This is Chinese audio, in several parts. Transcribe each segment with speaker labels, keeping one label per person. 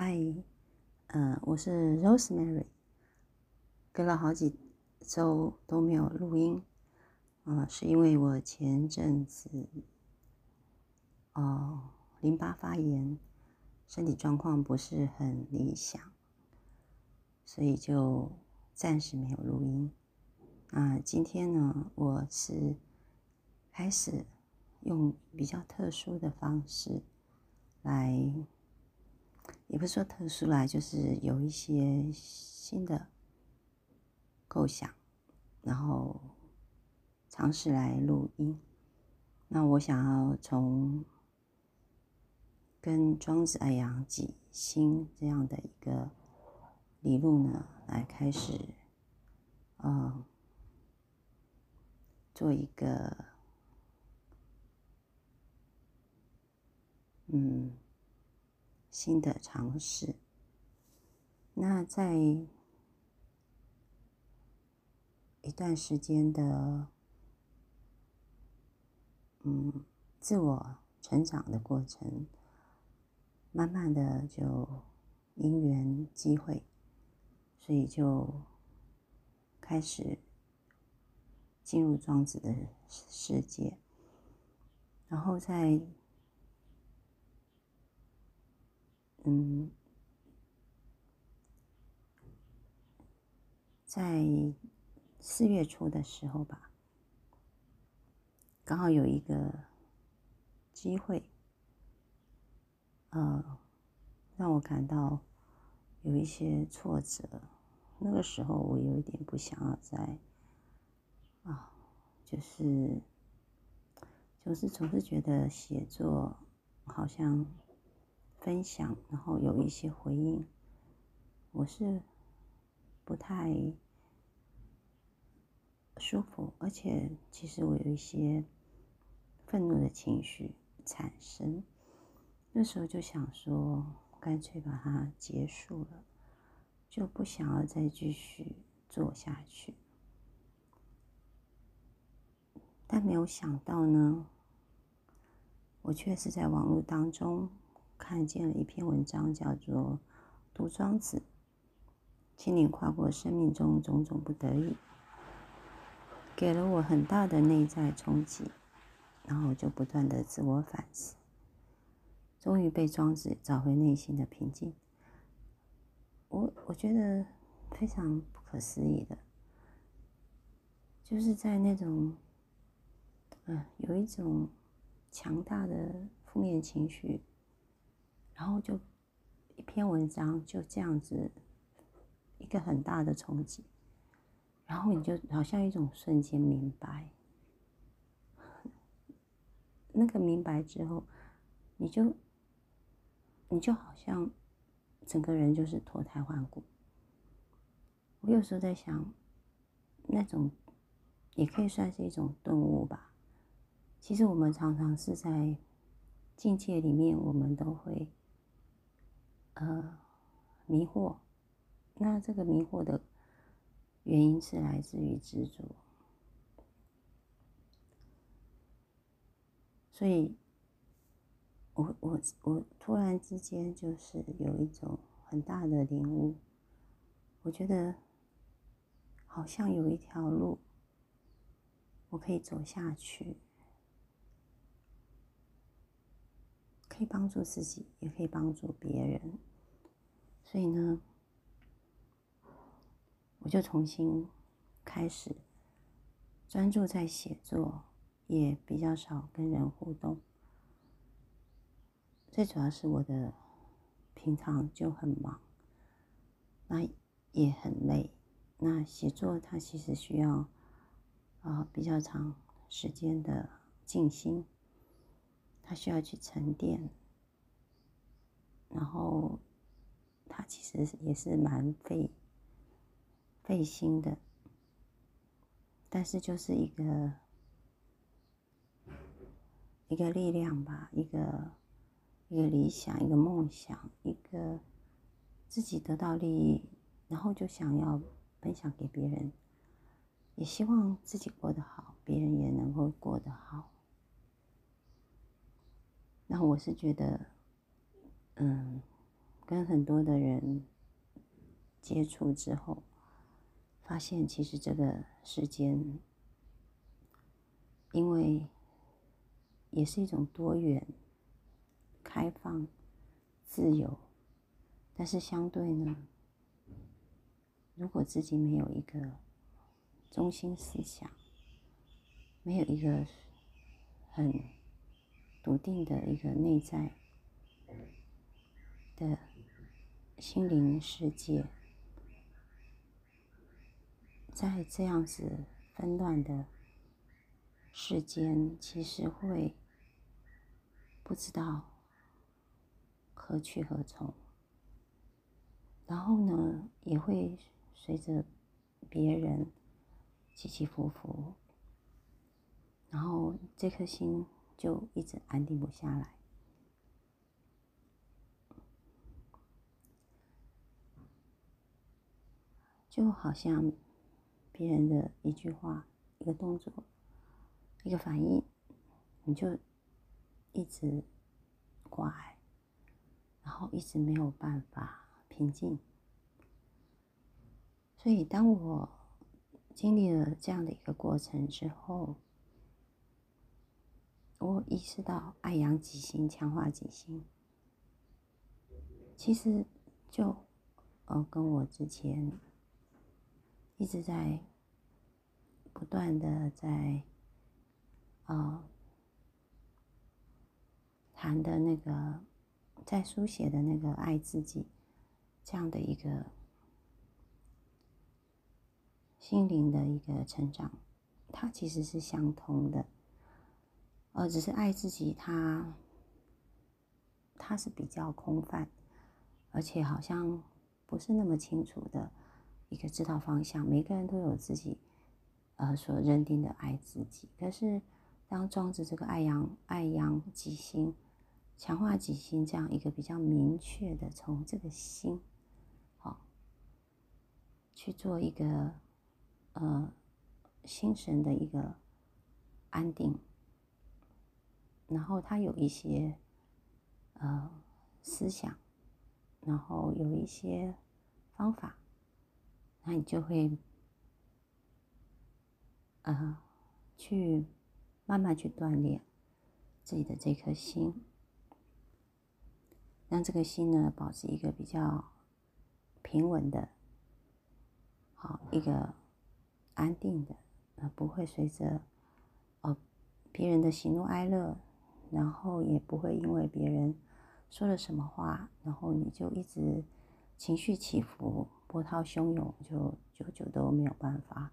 Speaker 1: 嗨，呃，我是 Rosemary，隔了好几周都没有录音，啊，是因为我前阵子哦淋巴发炎，身体状况不是很理想，所以就暂时没有录音。那今天呢，我是开始用比较特殊的方式来。也不是说特殊啦，就是有一些新的构想，然后尝试来录音。那我想要从跟庄子爱养己心这样的一个理路呢，来开始，嗯，做一个，嗯。新的尝试。那在一段时间的嗯自我成长的过程，慢慢的就因缘机会，所以就开始进入庄子的世界，然后在。嗯，在四月初的时候吧，刚好有一个机会，呃，让我感到有一些挫折。那个时候，我有一点不想要再啊，就是就是总是觉得写作好像。分享，然后有一些回应，我是不太舒服，而且其实我有一些愤怒的情绪产生。那时候就想说，干脆把它结束了，就不想要再继续做下去。但没有想到呢，我却是在网络当中。看见了一篇文章，叫做《读庄子》，请你跨过生命中种种不得已，给了我很大的内在冲击，然后就不断的自我反思，终于被庄子找回内心的平静。我我觉得非常不可思议的，就是在那种，嗯，有一种强大的负面情绪。然后就一篇文章就这样子，一个很大的冲击，然后你就好像一种瞬间明白，那个明白之后，你就你就好像整个人就是脱胎换骨。我有时候在想，那种也可以算是一种顿悟吧。其实我们常常是在境界里面，我们都会。呃，迷惑，那这个迷惑的原因是来自于执着，所以，我我我突然之间就是有一种很大的领悟，我觉得好像有一条路，我可以走下去，可以帮助自己，也可以帮助别人。所以呢，我就重新开始专注在写作，也比较少跟人互动。最主要是我的平常就很忙，那也很累。那写作它其实需要啊比较长时间的静心，它需要去沉淀，然后。它其实也是蛮费费心的，但是就是一个一个力量吧，一个一个理想，一个梦想，一个自己得到利益，然后就想要分享给别人，也希望自己过得好，别人也能够过得好。那我是觉得，嗯。跟很多的人接触之后，发现其实这个世间，因为也是一种多元、开放、自由，但是相对呢，如果自己没有一个中心思想，没有一个很笃定的一个内在的心灵世界，在这样子纷乱的世间，其实会不知道何去何从，然后呢，也会随着别人起起伏伏。然后这颗心就一直安定不下来，就好像别人的一句话、一个动作、一个反应，你就一直挂碍，然后一直没有办法平静。所以，当我经历了这样的一个过程之后，我意识到爱养己心，强化己心，其实就呃跟我之前一直在不断的在啊谈的那个在书写的那个爱自己这样的一个心灵的一个成长，它其实是相通的。呃，只是爱自己，它他是比较空泛，而且好像不是那么清楚的一个知道方向。每个人都有自己呃所认定的爱自己，可是当庄子这个爱养爱养己心、强化己心这样一个比较明确的从这个心，好去做一个呃心神的一个安定。然后他有一些呃思想，然后有一些方法，那你就会呃去慢慢去锻炼自己的这颗心，让这个心呢保持一个比较平稳的，好一个安定的，呃不会随着哦别人的喜怒哀乐。然后也不会因为别人说了什么话，然后你就一直情绪起伏、波涛汹涌，就久久都没有办法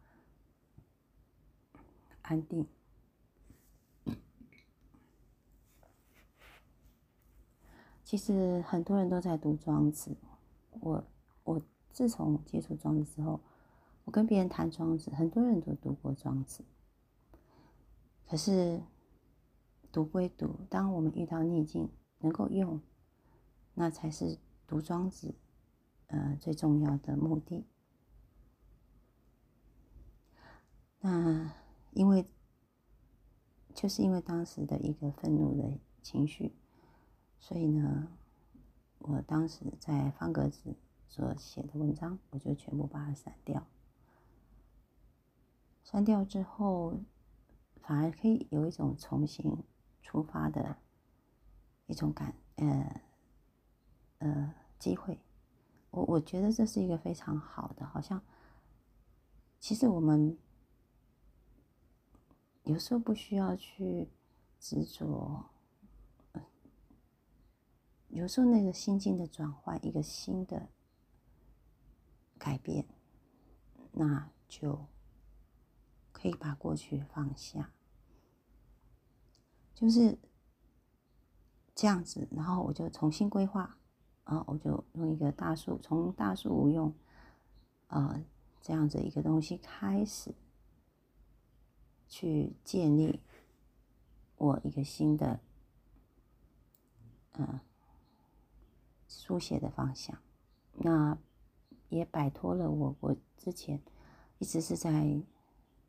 Speaker 1: 安定。其实很多人都在读庄子，我我自从接触庄子之后，我跟别人谈庄子，很多人都读过庄子，可是。读归读，当我们遇到逆境，能够用，那才是读庄子，呃，最重要的目的。那因为，就是因为当时的一个愤怒的情绪，所以呢，我当时在方格子所写的文章，我就全部把它删掉。删掉之后，反而可以有一种重新。出发的一种感，呃，呃，机会，我我觉得这是一个非常好的，好像，其实我们有时候不需要去执着，有时候那个心境的转换，一个新的改变，那就可以把过去放下。就是这样子，然后我就重新规划，啊，我就用一个大树，从大树无用，呃，这样子一个东西开始，去建立我一个新的，嗯，书写的方向，那也摆脱了我我之前一直是在，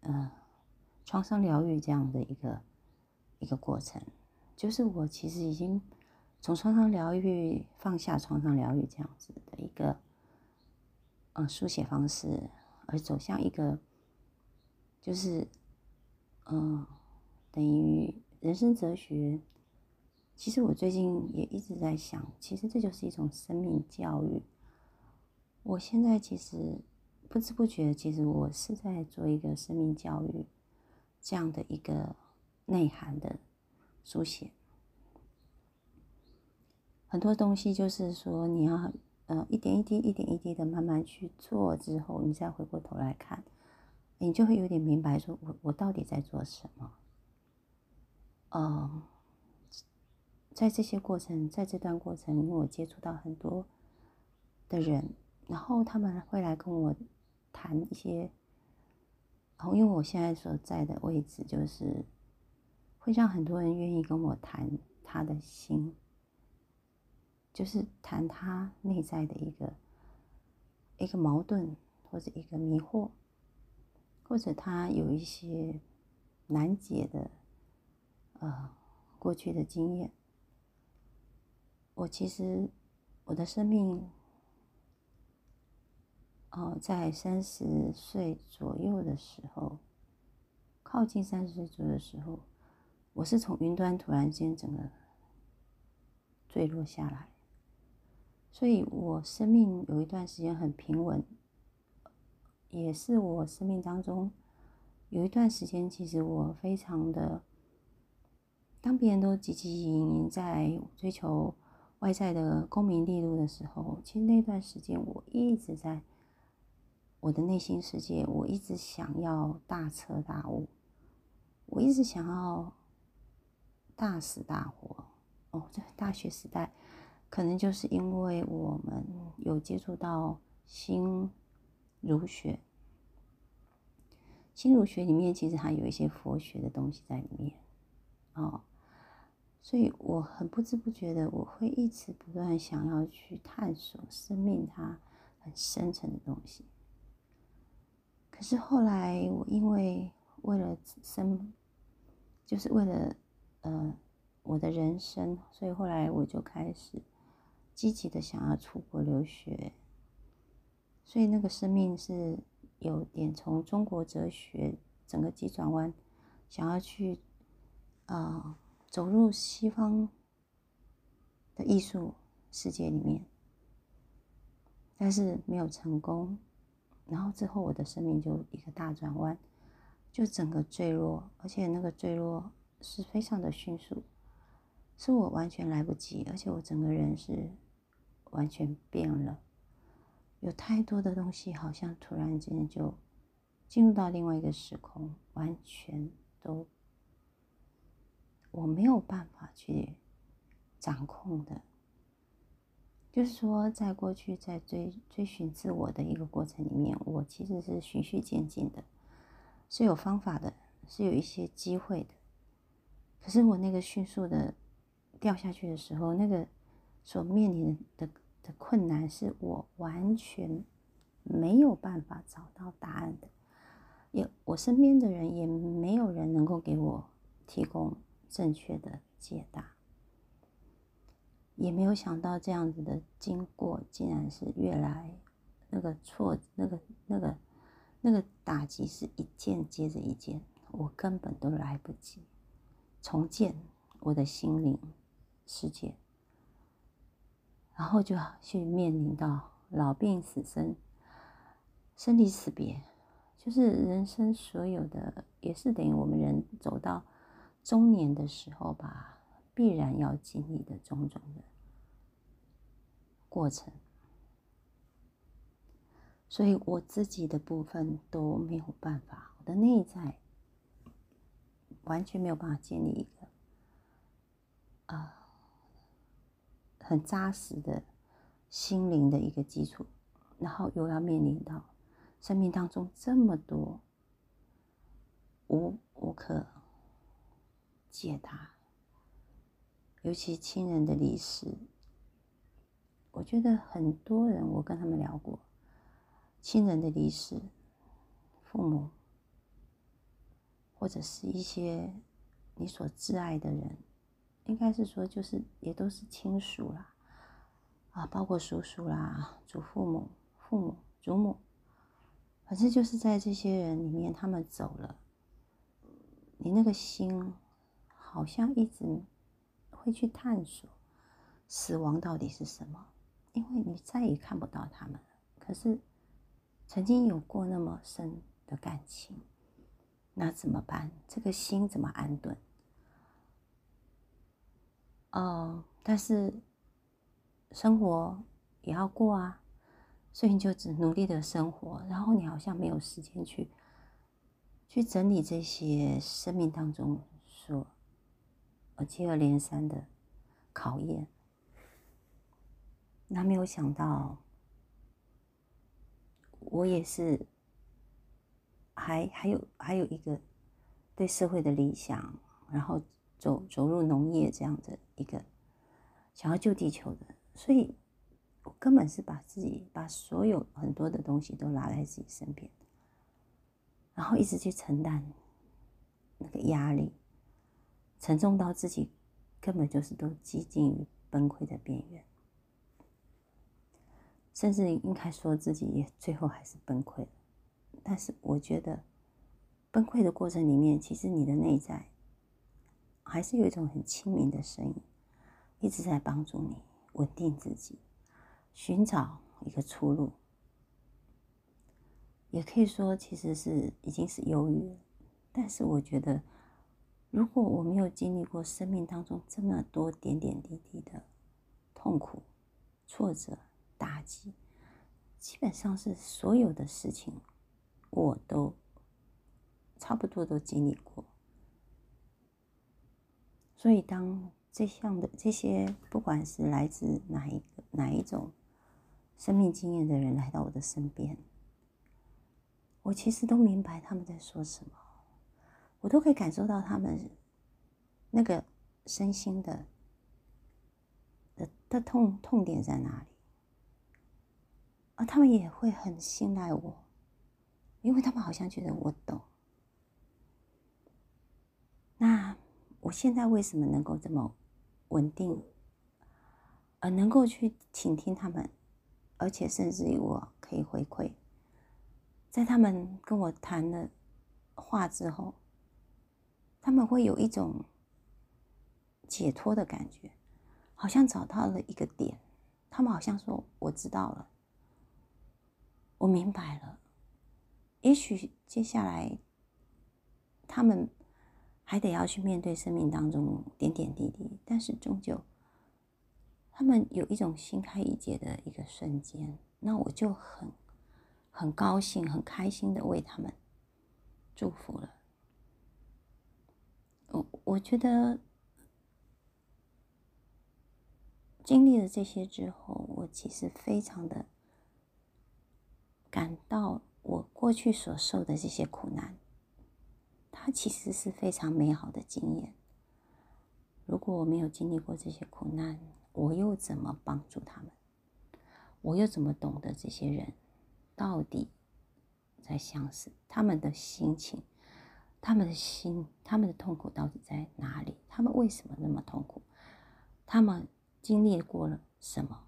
Speaker 1: 呃，创伤疗愈这样的一个。一个过程，就是我其实已经从创伤疗愈放下创伤疗愈这样子的一个呃书写方式，而走向一个就是嗯等于人生哲学。其实我最近也一直在想，其实这就是一种生命教育。我现在其实不知不觉，其实我是在做一个生命教育这样的一个内涵的书写。很多东西就是说，你要呃一点一滴、一点一滴的慢慢去做之后，你再回过头来看，你就会有点明白，说我我到底在做什么？嗯。在这些过程，在这段过程，因为我接触到很多的人，然后他们会来跟我谈一些，然后因为我现在所在的位置，就是会让很多人愿意跟我谈他的心，就是谈他内在的一个一个矛盾，或者一个迷惑，或者他有一些难解的呃过去的经验。我其实，我的生命，哦，在三十岁左右的时候，靠近三十岁左右的时候，我是从云端突然间整个坠落下来，所以我生命有一段时间很平稳，也是我生命当中有一段时间，其实我非常的，当别人都汲汲营营在追求。外在的功名利禄的时候，其实那段时间我一直在我的内心世界，我一直想要大彻大悟，我一直想要大死大活。哦，这大学时代，可能就是因为我们有接触到心儒学，心儒学里面其实还有一些佛学的东西在里面，哦。所以我很不知不觉的，我会一直不断想要去探索生命它很深层的东西。可是后来，我因为为了生，就是为了呃我的人生，所以后来我就开始积极的想要出国留学。所以那个生命是有点从中国哲学整个急转弯，想要去啊。走入西方的艺术世界里面，但是没有成功。然后之后，我的生命就一个大转弯，就整个坠落，而且那个坠落是非常的迅速，是我完全来不及，而且我整个人是完全变了，有太多的东西好像突然间就进入到另外一个时空，完全都。我没有办法去掌控的，就是说，在过去在追追寻自我的一个过程里面，我其实是循序渐进的，是有方法的，是有一些机会的。可是我那个迅速的掉下去的时候，那个所面临的的困难，是我完全没有办法找到答案的，也我身边的人也没有人能够给我提供。正确的解答，也没有想到这样子的经过，竟然是越来那个错，那个那个那个打击是一件接着一件，我根本都来不及重建我的心灵世界，然后就去面临到老病死生，生离死别，就是人生所有的，也是等于我们人走到。中年的时候吧，必然要经历的种种的过程，所以我自己的部分都没有办法，我的内在完全没有办法建立一个啊很扎实的心灵的一个基础，然后又要面临到生命当中这么多无无可。解答，尤其亲人的离世，我觉得很多人，我跟他们聊过，亲人的离世，父母，或者是一些你所挚爱的人应该是说就是也都是亲属啦，啊，包括叔叔啦、祖父母、父母、祖母，反正就是在这些人里面，他们走了，你那个心好像一直会去探索死亡到底是什么，因为你再也看不到他们了。可是曾经有过那么深的感情。那怎么办？这个心怎么安顿？哦，但是生活也要过啊，所以你就只努力的生活，然后你好像没有时间去去整理这些生命当中所呃接二连三的考验。那没有想到，我也是。还还有还有一个对社会的理想，然后走走入农业这样的一个想要救地球的，所以我根本是把自己把所有很多的东西都拿在自己身边，然后一直去承担那个压力，沉重到自己根本就是都接近于崩溃的边缘，甚至应该说自己也最后还是崩溃了。但是我觉得，崩溃的过程里面，其实你的内在还是有一种很亲民的声音，一直在帮助你稳定自己，寻找一个出路。也可以说，其实是已经是忧郁了。但是我觉得，如果我没有经历过生命当中这么多点点滴滴的痛苦、挫折、打击，基本上是所有的事情。我都差不多都经历过，所以当这项的这些，不管是来自哪一个哪一种生命经验的人来到我的身边，我其实都明白他们在说什么，我都可以感受到他们那个身心的的的痛痛点在哪里，而他们也会很信赖我。因为他们好像觉得我懂，那我现在为什么能够这么稳定，而能够去倾听他们，而且甚至于我可以回馈，在他们跟我谈了话之后，他们会有一种解脱的感觉，好像找到了一个点，他们好像说我知道了，我明白了。也许接下来，他们还得要去面对生命当中点点滴滴，但是终究，他们有一种心开意解的一个瞬间，那我就很很高兴、很开心的为他们祝福了。我我觉得经历了这些之后，我其实非常的感到。我过去所受的这些苦难，它其实是非常美好的经验。如果我没有经历过这些苦难，我又怎么帮助他们？我又怎么懂得这些人到底在想什么他们的心情，他们的心，他们的痛苦到底在哪里？他们为什么那么痛苦？他们经历过了什么？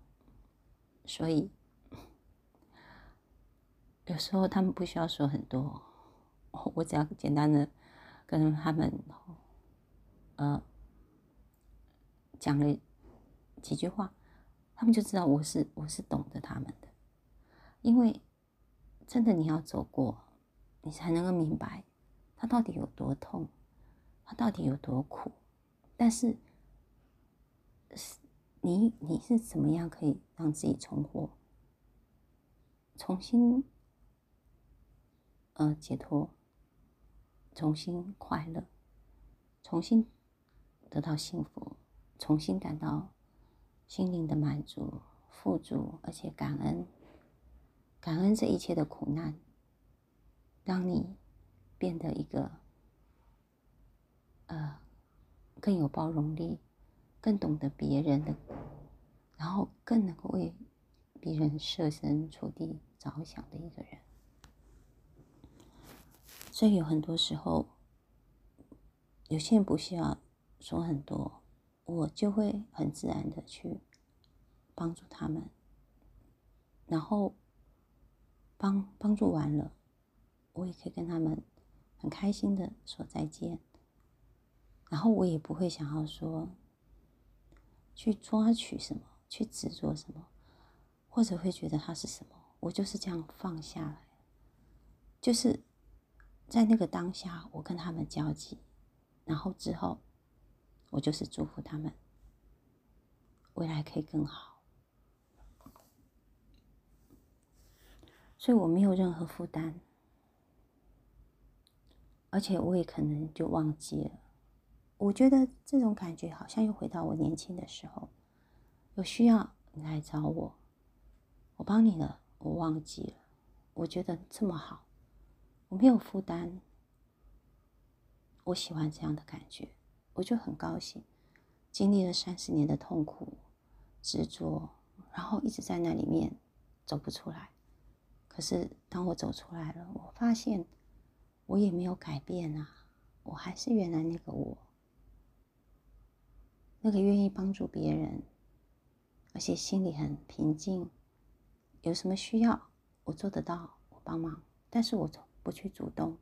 Speaker 1: 所以。有时候他们不需要说很多，我只要简单的跟他们，呃，讲了几句话，他们就知道我是我是懂得他们的。因为真的你要走过，你才能够明白他到底有多痛，他到底有多苦。但是，是你你是怎么样可以让自己重获，重新？呃，解脱，重新快乐，重新得到幸福，重新感到心灵的满足、富足，而且感恩，感恩这一切的苦难，让你变得一个呃更有包容力、更懂得别人的，然后更能够为别人设身处地着想的一个人。所以有很多时候，有些人不需要说很多，我就会很自然的去帮助他们，然后帮帮助完了，我也可以跟他们很开心的说再见，然后我也不会想要说去抓取什么，去执着什么，或者会觉得他是什么，我就是这样放下来，就是在那个当下，我跟他们交集，然后之后。我就是祝福他们未来可以更好，所以我没有任何负担，而且我也可能就忘记了。我觉得这种感觉好像又回到我年轻的时候，有需要你来找我，我帮你了，我忘记了。我觉得这么好，我没有负担，我喜欢这样的感觉。我就很高兴，经历了三十年的痛苦、执着，然后一直在那里面走不出来。可是当我走出来了，我发现我也没有改变啊，我还是原来那个我，那个愿意帮助别人，而且心里很平静。有什么需要，我做得到，我帮忙。但是我从不去主动，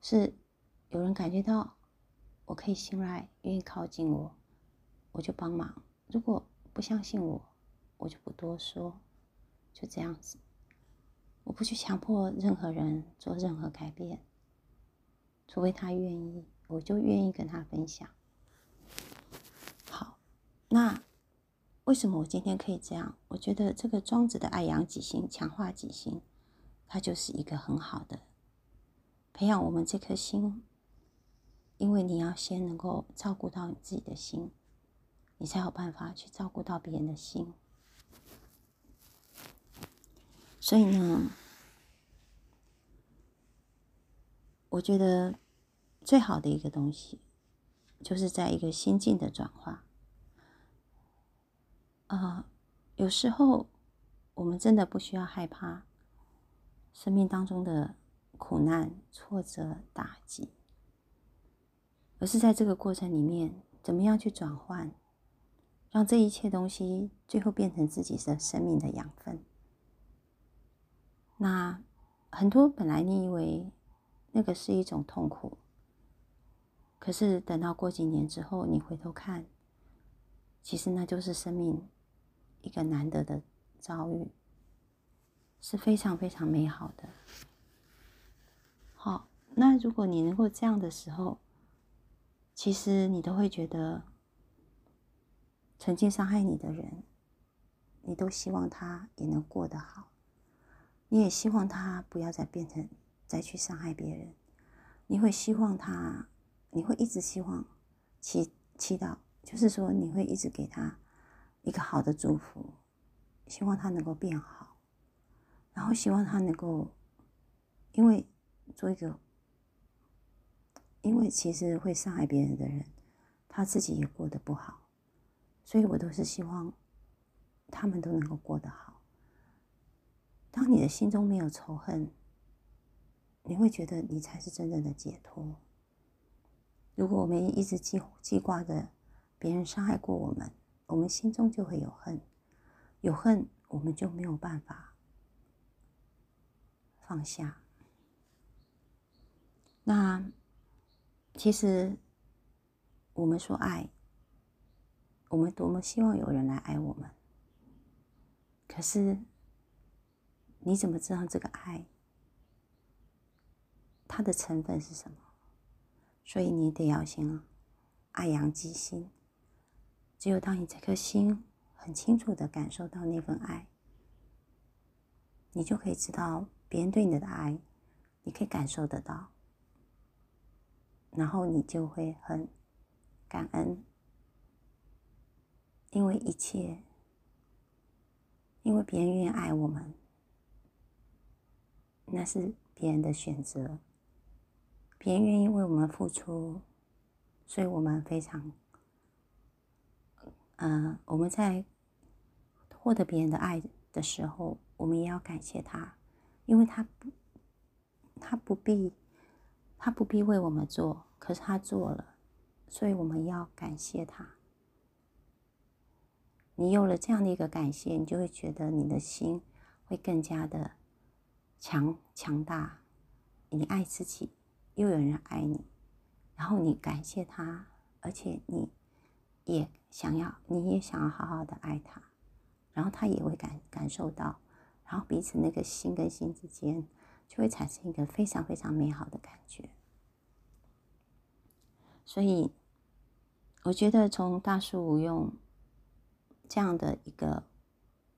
Speaker 1: 是有人感觉到。我可以信赖，愿意靠近我，我就帮忙。如果不相信我，我就不多说，就这样子。我不去强迫任何人做任何改变，除非他愿意，我就愿意跟他分享。好，那为什么我今天可以这样？我觉得这个庄子的爱养己心，强化己心，它就是一个很好的培养我们这颗心。因为你要先能够照顾到你自己的心，你才有办法去照顾到别人的心。所以呢，我觉得最好的一个东西，就是在一个心境的转化。啊，有时候我们真的不需要害怕生命当中的苦难、挫折、打击。而是在这个过程里面，怎么样去转换，让这一切东西最后变成自己的生命的养分。那很多本来你以为那个是一种痛苦，可是等到过几年之后，你回头看，其实那就是生命一个难得的遭遇，是非常非常美好的。好，那如果你能够这样的时候，其实你都会觉得，曾经伤害你的人，你都希望他也能过得好，你也希望他不要再变成再去伤害别人，你会希望他，你会一直希望祈祈祷，就是说你会一直给他一个好的祝福，希望他能够变好，然后希望他能够，因为做一个。因为其实会伤害别人的人，他自己也过得不好，所以我都是希望他们都能够过得好。当你的心中没有仇恨，你会觉得你才是真正的解脱。如果我们一直记记挂着别人伤害过我们，我们心中就会有恨，有恨我们就没有办法放下。那。其实，我们说爱，我们多么希望有人来爱我们。可是，你怎么知道这个爱它的成分是什么？所以你得要先爱养己心。只有当你这颗心很清楚的感受到那份爱，你就可以知道别人对你的爱，你可以感受得到。然后你就会很感恩，因为一切，因为别人愿意爱我们，那是别人的选择，别人愿意为我们付出，所以我们非常，嗯，我们在获得别人的爱的时候，我们也要感谢他，因为他不，他不必。他不必为我们做，可是他做了，所以我们要感谢他。你有了这样的一个感谢，你就会觉得你的心会更加的强强大。你爱自己，又有人爱你，然后你感谢他，而且你也想要，你也想要好好的爱他，然后他也会感感受到，然后彼此那个心跟心之间就会产生一个非常非常美好的感觉。所以，我觉得从大树无用这样的一个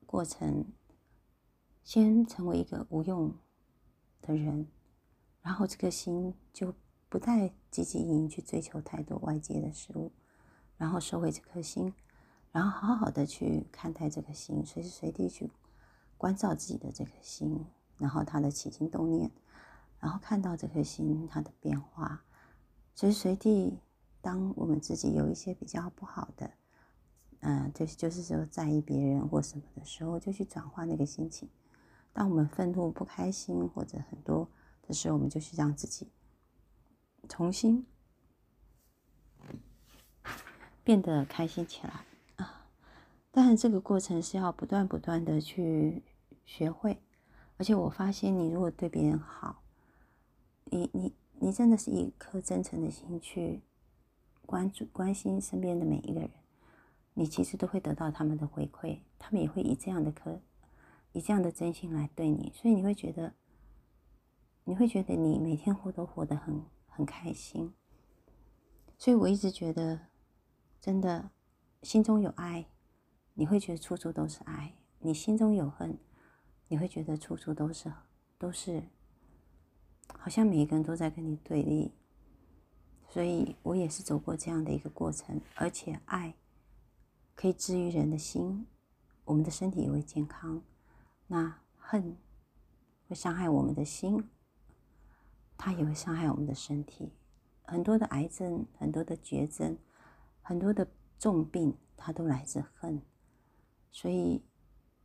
Speaker 1: 过程，先成为一个无用的人，然后这个心就不太积极营去追求太多外界的事物，然后收回这颗心，然后好好的去看待这个心，随时随地去关照自己的这颗心，然后他的起心动念，然后看到这颗心它的变化。随时随地，当我们自己有一些比较不好的，嗯，就是就是说在意别人或什么的时候，就去转化那个心情。当我们愤怒、不开心或者很多的时候，我们就去让自己重新变得开心起来啊！但是，这个过程是要不断不断的去学会。而且我发现，你如果对别人好，你你。你真的是一颗真诚的心去关注、关心身边的每一个人，你其实都会得到他们的回馈，他们也会以这样的颗、以这样的真心来对你，所以你会觉得，你会觉得你每天活都活得很很开心。所以我一直觉得，真的心中有爱，你会觉得处处都是爱；你心中有恨，你会觉得处处都是都是。好像每一个人都在跟你对立，所以我也是走过这样的一个过程。而且爱可以治愈人的心，我们的身体也会健康。那恨会伤害我们的心，它也会伤害我们的身体。很多的癌症、很多的绝症、很多的重病，它都来自恨。所以，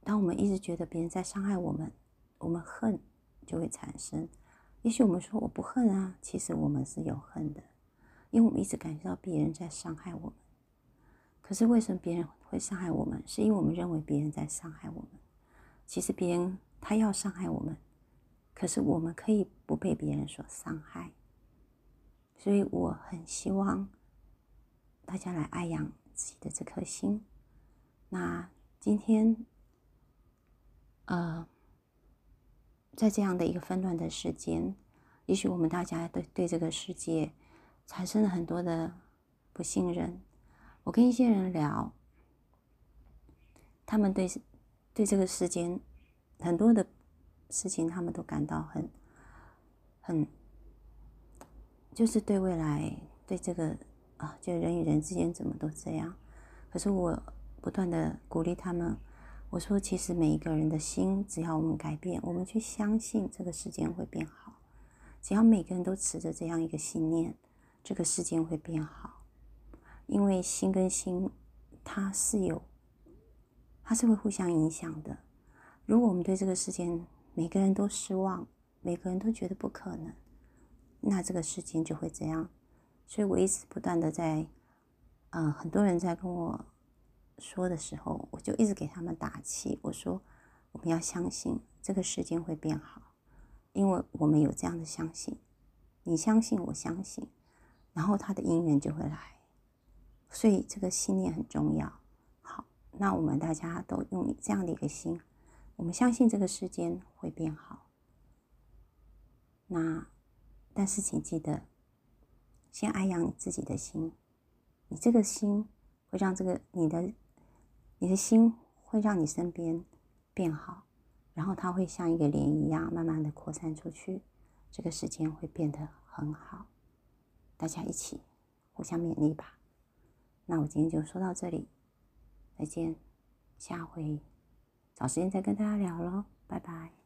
Speaker 1: 当我们一直觉得别人在伤害我们，我们恨就会产生。也许我们说我不恨啊，其实我们是有恨的，因为我们一直感觉到别人在伤害我们。可是为什么别人会伤害我们？是因为我们认为别人在伤害我们。其实别人他要伤害我们，可是我们可以不被别人所伤害。所以我很希望大家来爱养自己的这颗心。那今天，呃。在这样的一个纷乱的时间，也许我们大家对对这个世界产生了很多的不信任。我跟一些人聊，他们对对这个世间很多的事情，他们都感到很很，就是对未来对这个啊，就人与人之间怎么都这样。可是我不断的鼓励他们。我说，其实每一个人的心，只要我们改变，我们去相信这个世间会变好。只要每个人都持着这样一个信念，这个世间会变好。因为心跟心，它是有，它是会互相影响的。如果我们对这个世间每个人都失望，每个人都觉得不可能，那这个世间就会这样。所以我一直不断的在，嗯，很多人在跟我。说的时候，我就一直给他们打气。我说，我们要相信这个世界会变好，因为我们有这样的相信。你相信，我相信，然后他的姻缘就会来。所以这个信念很重要。好，那我们大家都用这样的一个心，我们相信这个世间会变好。那，但是请记得，先爱养你自己的心。你这个心会让这个你的。你的心会让你身边变好，然后它会像一个涟漪一样，慢慢的扩散出去，这个时间会变得很好。大家一起互相勉励吧。那我今天就说到这里，再见，下回找时间再跟大家聊喽，拜拜。